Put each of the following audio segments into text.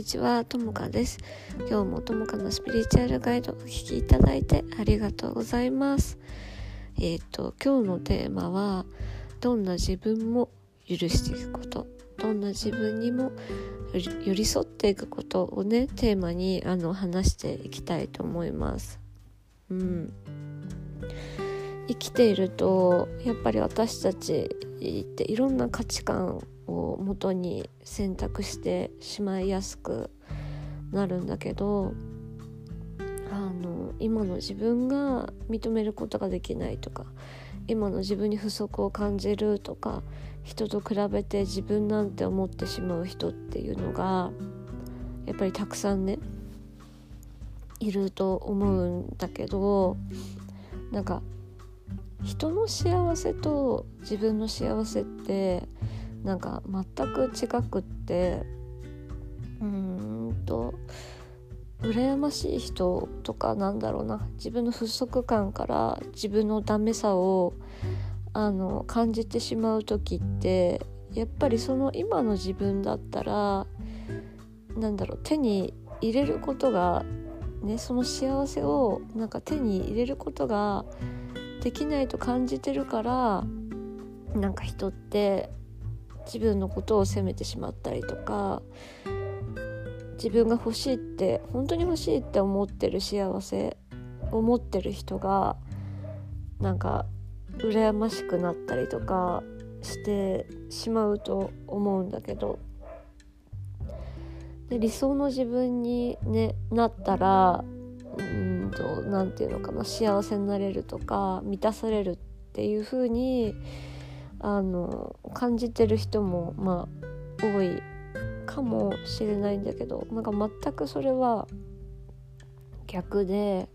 にちは、ともかです。今日もともかのスピリチュアルガイドお聴きいただいてありがとうございます。えっ、ー、と、今日のテーマは、どんな自分も許していくこと、どんな自分にも寄り添っていくことをね、テーマにあの話していきたいと思います。うん。生きているとやっぱり私たちっていろんな価値観を元に選択してしまいやすくなるんだけどあの今の自分が認めることができないとか今の自分に不足を感じるとか人と比べて自分なんて思ってしまう人っていうのがやっぱりたくさんねいると思うんだけどなんか人の幸せと自分の幸せってなんか全く違くってうーんと羨ましい人とかなんだろうな。自分の不足感から自分のダメさをあの感じてしまう時ってやっぱりその今の自分だったらなんだろう手に入れることがねその幸せをなんか手に入れることができないと感じてるからなんか人って自分のことを責めてしまったりとか自分が欲しいって本当に欲しいって思ってる幸せを持ってる人がなんか羨ましくなったりとかしてしまうと思うんだけどで理想の自分に、ね、なったらうんと何て言うのかな幸せになれるとか満たされるっていう風にあに感じてる人もまあ多いかもしれないんだけどなんか全くそれは逆で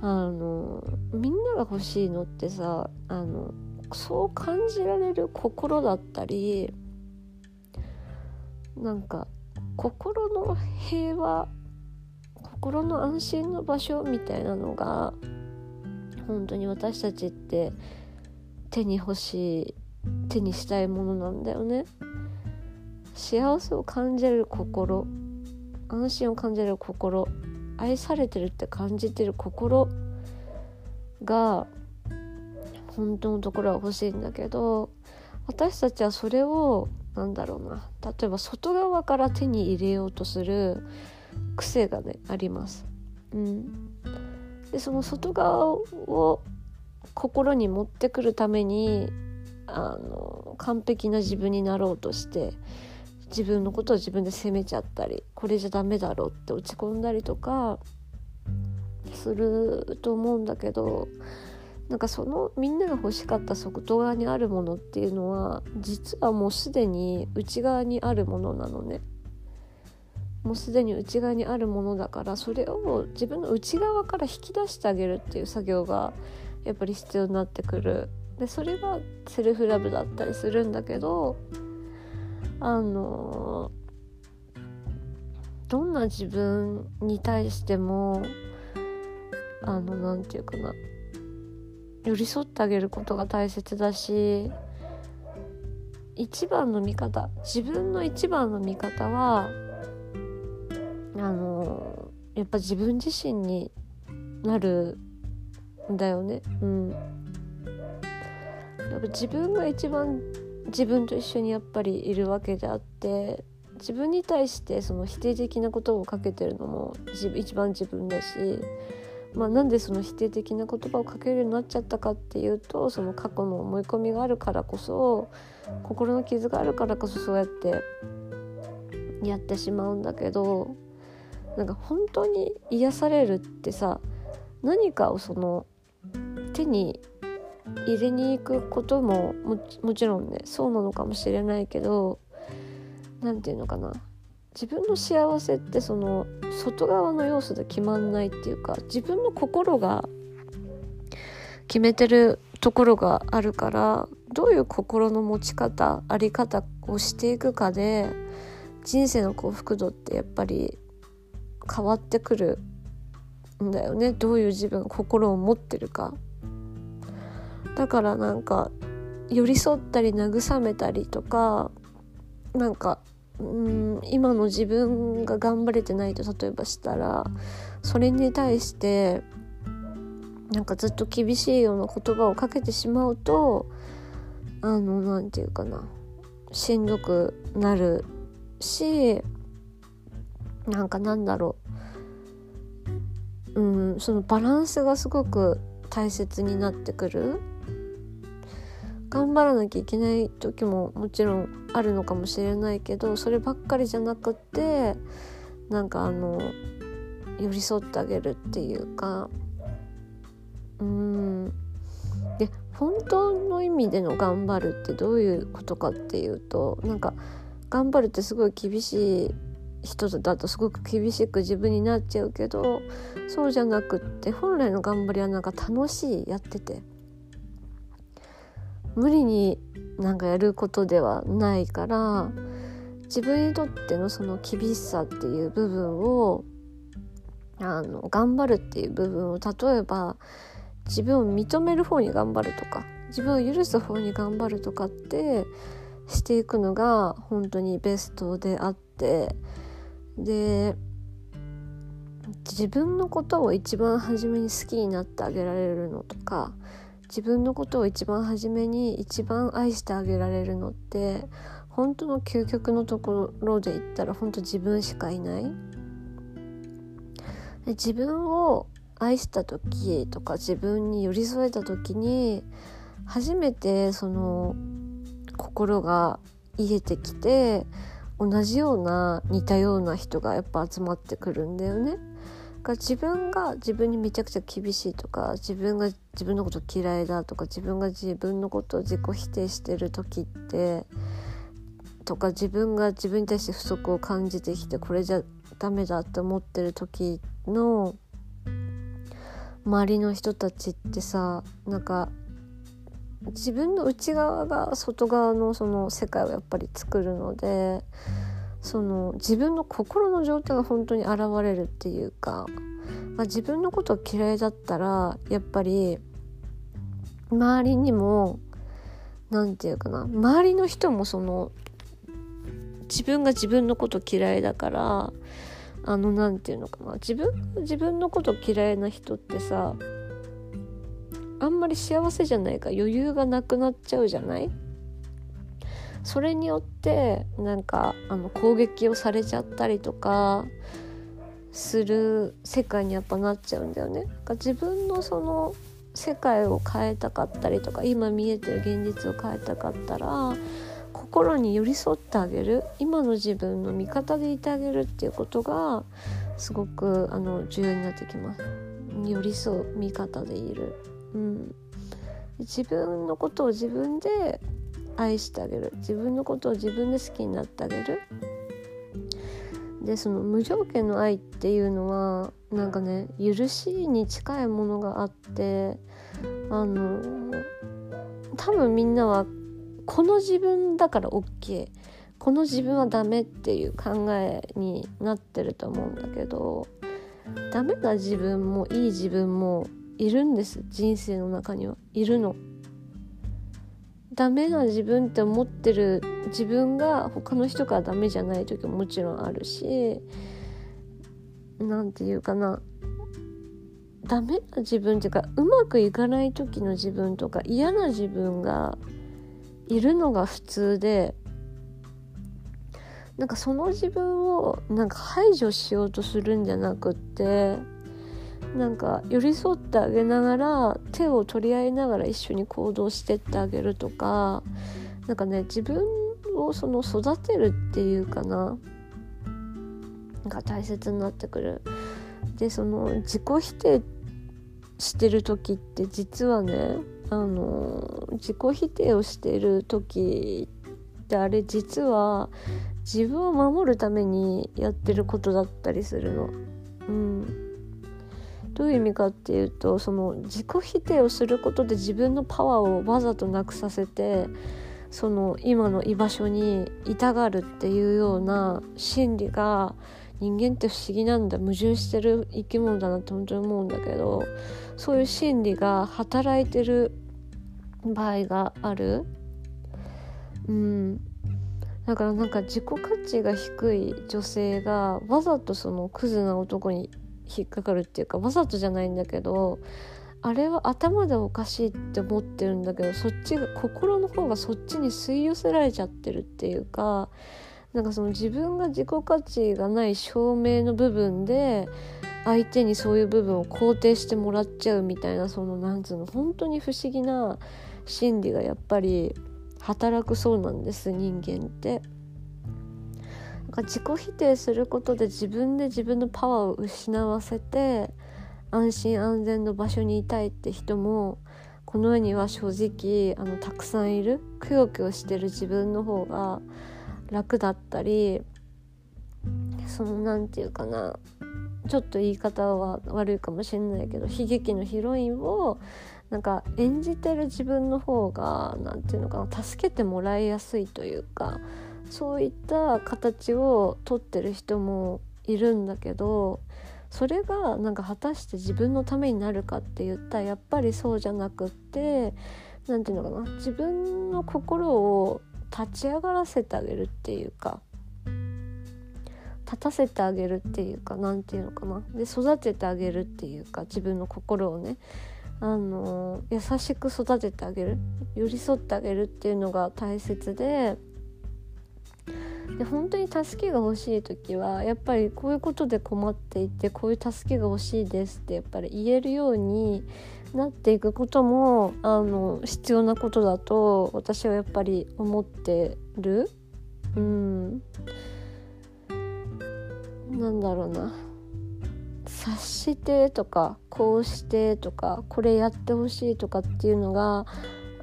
あのみんなが欲しいのってさあのそう感じられる心だったりなんか心の平和心の安心の場所みたいなのが本当に私たちって手に欲しい手にしたいものなんだよね。幸せを感じる心安心を感じる心愛されてるって感じてる心が本当のところは欲しいんだけど私たちはそれをなんだろうな。例えば外側から手に入れようとする癖がねあります。うん、でその外側を心に持ってくるためにあの完璧な自分になろうとして自分のことを自分で責めちゃったりこれじゃダメだろうって落ち込んだりとかすると思うんだけどなんかそのみんなが欲しかった外側にあるものっていうのは実はもうすでに内側にあるものなのね。もうすでに内側にあるものだからそれを自分の内側から引き出してあげるっていう作業がやっぱり必要になってくる。でそれがセルフラブだったりするんだけどあのどんな自分に対してもあの何て言うかな。寄り添ってあげることが大切だし一番の味方自分の一番の味方はあのやっぱ自分自身になるんだよね。うん。やっぱ自分が一番自分と一緒にやっぱりいるわけであって自分に対してその否定的なことをかけてるのも一番自分だし、まあ、なんでその否定的な言葉をかけるようになっちゃったかっていうとその過去の思い込みがあるからこそ心の傷があるからこそそうやってやってしまうんだけどなんか本当に癒されるってさ何かをその手に入れに行くことももちろんねそうなのかもしれないけど何て言うのかな。自分の幸せってその外側の要素で決まんないっていうか自分の心が決めてるところがあるからどういう心の持ち方あり方をしていくかで人生の幸福度ってやっぱり変わってくるんだよね。どういう自分心を持ってるか。だからなんか寄り添ったり慰めたりとかなんかうん今の自分が頑張れてないと例えばしたらそれに対してなんかずっと厳しいような言葉をかけてしまうとあの何て言うかな。しんどくなるしなんかなんだろう。うんそのバランスがすごく大切になってくる。頑張らなきゃいけない時ももちろんあるのかもしれないけどそればっかりじゃなくってなんかあの寄り添ってあげるっていうか。うん。で本当の意味での頑張るってどういうことかっていうとなんか頑張るってすごい厳しい人だとすごく厳しく自分になっちゃうけどそうじゃなくって本来の頑張りはなんか楽しいやってて無理になんかやることではないから自分にとってのその厳しさっていう部分をあの頑張るっていう部分を例えば自分を認める方に頑張るとか自分を許す方に頑張るとかってしていくのが本当にベストであってで自分のことを一番初めに好きになってあげられるのとか自分のことを一番初めに一番愛してあげられるのって本当の究極のところで言ったら本当自分しかいない。自分を愛した時とか自分に寄り添えた時に初めてその心が癒えてきて同じような似たような人がやっぱ集まってくるんだよね。が自分が自分にめちゃくちゃ厳しいとか自分が自分のこと嫌いだとか自分が自分のことを自己否定してる時ってとか自分が自分に対して不足を感じてきてこれじゃダメだって思ってる時の周りの人たちってさなんか自分の内側が外側のその世界をやっぱり作るのでその自分の心の状態が本当に現れるっていうか、まあ、自分のこと嫌いだったらやっぱり周りにも何て言うかな周りの人もその自分が自分のこと嫌いだからあの何て言うのかな自分自分のこと嫌いな人ってさあんまり幸せじゃないか余裕がなくなっちゃうじゃない？それによってなんかあの攻撃をされちゃったりとかする世界にやっぱなっちゃうんだよね。自分のその世界を変えたかったりとか今見えてる現実を変えたかったら心に寄り添ってあげる今の自分の味方でいてあげるっていうことがすごくあの重要になってきます。寄り添う味方でいる。うん、自分のことを自分で愛してあげる。自分のことを自分で好きになってあげる。でその無条件の愛っていうのはなんかね許しに近いものがあってあの多分みんなはこの自分だから OK この自分はダメっていう考えになってると思うんだけどダメな自分もいい自分もいるんです人生の中にはいるの。ダメな自分って思ってる自分が他の人からダメじゃない時ももちろんあるし何て言うかなダメな自分っていうかうまくいかない時の自分とか嫌な自分がいるのが普通でなんかその自分をなんか排除しようとするんじゃなくってなんか寄り添ってあげながら手を取り合いながら一緒に行動してってあげるとかなんかね自分をその育てるっていうかなが大切になってくる。でその自己否定してる時って実はねあの自己否定をしてる時ってあれ実は自分を守るためにやってることだったりするの。うん、どういう意味かっていうとその自己否定をすることで自分のパワーをわざとなくさせてその今の居場所にいたがるっていうような心理が人間って不思議なんだ矛盾してる生き物だなって本当に思うんだけどそういう心理が働いてる場合がある。うんだからなんか自己価値が低い女性がわざとそのクズな男に引っかかるっていうかわざとじゃないんだけどあれは頭でおかしいって思ってるんだけどそっちが心の方がそっちに吸い寄せられちゃってるっていうかなんかその自分が自己価値がない証明の部分で相手にそういう部分を肯定してもらっちゃうみたいなそのなんつうの本当に不思議な心理がやっぱり働くそうなんです人間って。か自己否定することで自分で自分のパワーを失わせて安心安全の場所にいたいって人もこの世には正直あのたくさんいる。くよくよしてる自分の方が楽だったりその何て言うかな。ちょっと言い方は悪いかもしれないけど悲劇のヒロインをなんか演じてる自分の方が何て言うのかな助けてもらいやすいというかそういった形をとってる人もいるんだけどそれがなんか果たして自分のためになるかって言ったらやっぱりそうじゃなくって何て言うのかな自分の心を立ち上がらせてあげるっていうか立たせてあげるっていうか何て言うのかな。で育ててあげるっていうか自分の心をね。あの優しく育ててあげる。寄り添ってあげるっていうのが大切でで本当に助けが欲しい時はやっぱりこういうことで困っていてこういう助けが欲しいですってやっぱり言えるようになっていくこともあの必要なことだと私はやっぱり思ってる。うんなんだろうな察してとかこうしてとかこれやってほしいとかっていうのが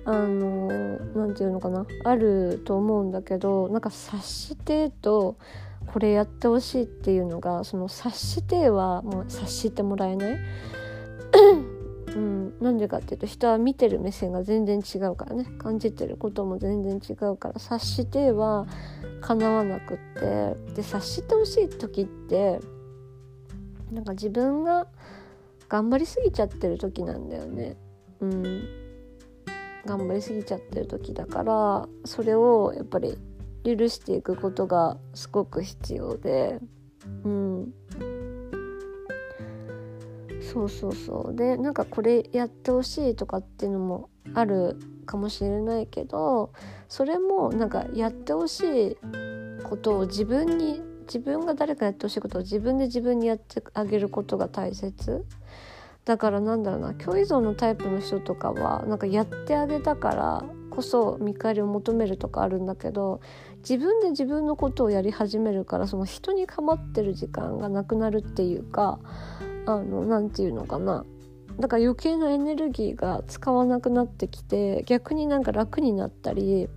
あの何て言うのかな？あると思うんだけどなんか察してとこれやってほしいっていうのがその察してはもう察してもらえない？うん、なんでかっていうと人は見てる目線が全然違うからね。感じてることも全然違うから察してはかなわなくって。で察してほしい時ってなんか自分が頑張りすぎちゃってる時なんだよね。うん。頑張りすぎちゃってる時だからそれをやっぱり許していくことがすごく必要でうん。そうそうそう。でなんかこれやってほしいとかっていうのもあるかもしれないけどそれもなんかやってほしいことを自分に自分が誰かやってほしいことを自分で自分にやってあげることが大切。だからなんだろうな共依存のタイプの人とかはなんかやってあげたからこそ見返りを求めるとかあるんだけど自分で自分のことをやり始めるからその人に構ってる時間がなくなるっていうかあの何て言うのかな。だから余計なエネルギーが使わなくなってきて逆になんか楽になったり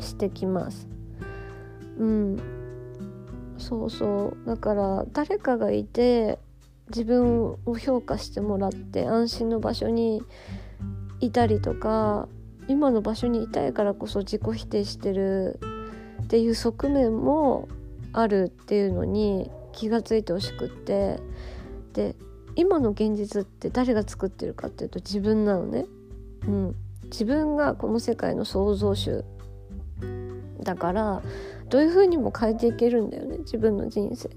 してきます。うん。そうそう。だから誰かがいて自分を評価してもらって安心の場所にいたりとか今の場所にいたいからこそ自己否定してるっていう側面もあるっていうのに気が付いてほしくってで今の現実って誰が作ってるかっていうと自分なのね。うん、自分がこの世界の創造主だからどういう風にも変えていけるんだよね自分の人生っ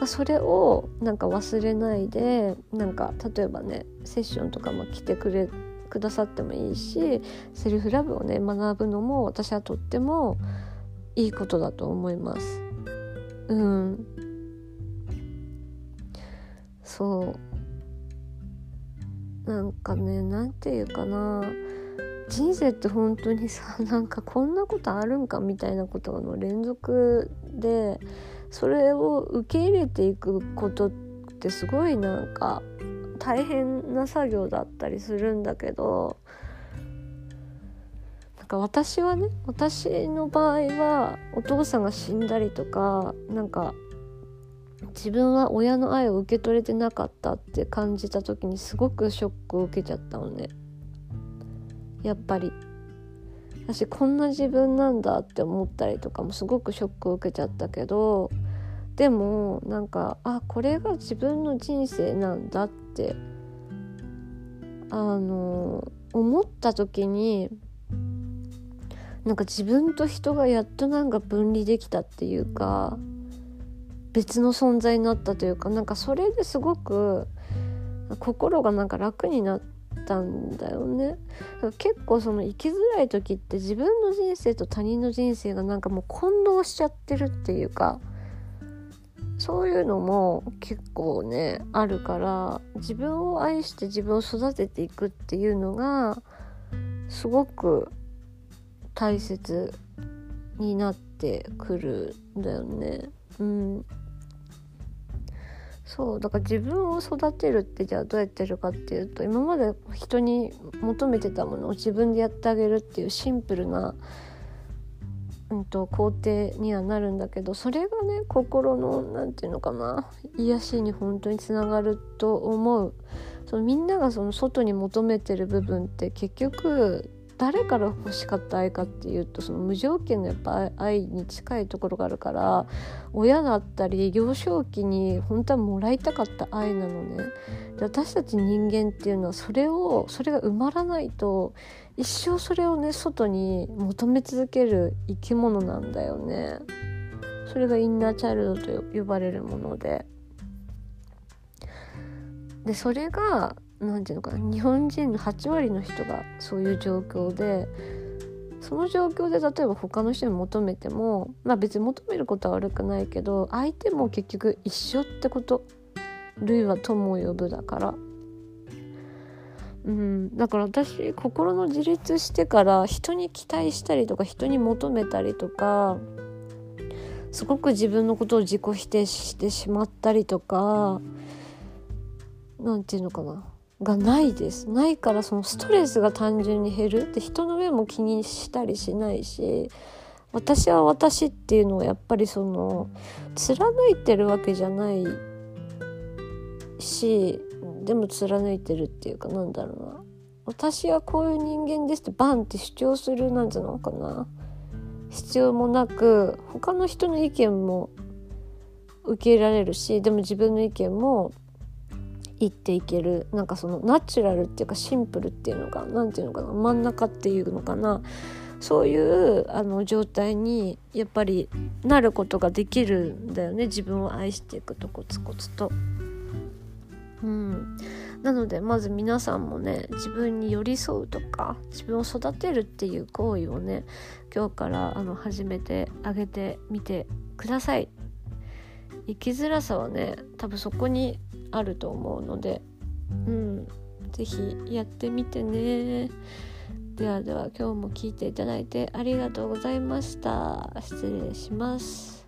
て。それをなんか忘れないでなんか例えばねセッションとかも来てくれくださってもいいしセルフラブをね学ぶのも私はとってもいいことだと思います。うんそうなんかね何て言うかな人生って本当にさなんかこんなことあるんかみたいなことの連続でそれを受け入れていくことってすごいなんか大変な作業だったりするんだけどなんか私はね私の場合はお父さんが死んだりとかなんか自分は親の愛を受け取れてなかったって感じた時にすごくショックを受けちゃったのね。やっぱり。私こんな自分なんだって思ったりとかもすごくショックを受けちゃったけどでもなんかあこれが自分の人生なんだってあの思った時になんか自分と人がやっとなんか分離できたっていうか別の存在になったというかなんかそれですごく心がなんか楽になってたんだよね結構その生きづらい時って自分の人生と他人の人生がなんかもう混同しちゃってるっていうかそういうのも結構ねあるから自分を愛して自分を育てていくっていうのがすごく大切になってくるんだよね。うん、そうだから自分を育てるってじゃあどうやってるかっていうと今まで人に求めてたものを自分でやってあげるっていうシンプルなうんと、工程にはなるんだけどそれがね心の何て言うのかな癒しに本当につながると思う。そのみんながその外に求めてる部分って結局誰から欲しかった愛かっていうとその無条件のやっぱ愛に近いところがあるから親だったり幼少期に本当はもらいたかった愛なのね。で私たち人間っていうのはそれをそれが埋まらないと一生それをね外に求め続ける生き物なんだよね。それがインナーチャイルドと呼ばれるもので。でそれが何て言うのかな日本人の8割の人がそういう状況でその状況で例えば他の人に求めてもまあ別に求めることは悪くないけど相手も結局一緒ってこと類は友を呼ぶだから。うん。だから私心の自立してから人に期待したりとか人に求めたりとかすごく自分のことを自己否定してしまったりとか何て言うのかな。がないです。ないからそのストレスが単純に減る。で人の上も気にしたりしないし私は私っていうのはやっぱりその貫いてるわけじゃないしでも貫いてるっていうかなんだろうな。私はこういう人間ですってバンって主張するなんじゃないかな。必要もなく他の人の意見も受け入れられるしでも自分の意見も言っていけるなんかそのナチュラルっていうかシンプルっていうのか何ていうのかな真ん中っていうのかなそういうあの状態にやっぱりなることができるんだよね自分を愛していくとコツコツと。うん、なのでまず皆さんもね自分に寄り添うとか自分を育てるっていう行為をね今日からあの始めてあげてみてください。生きづらさはね多分そこにあると思うので。うん。是非やってみてね。ではでは今日も聞いていただいてありがとうございました。失礼します。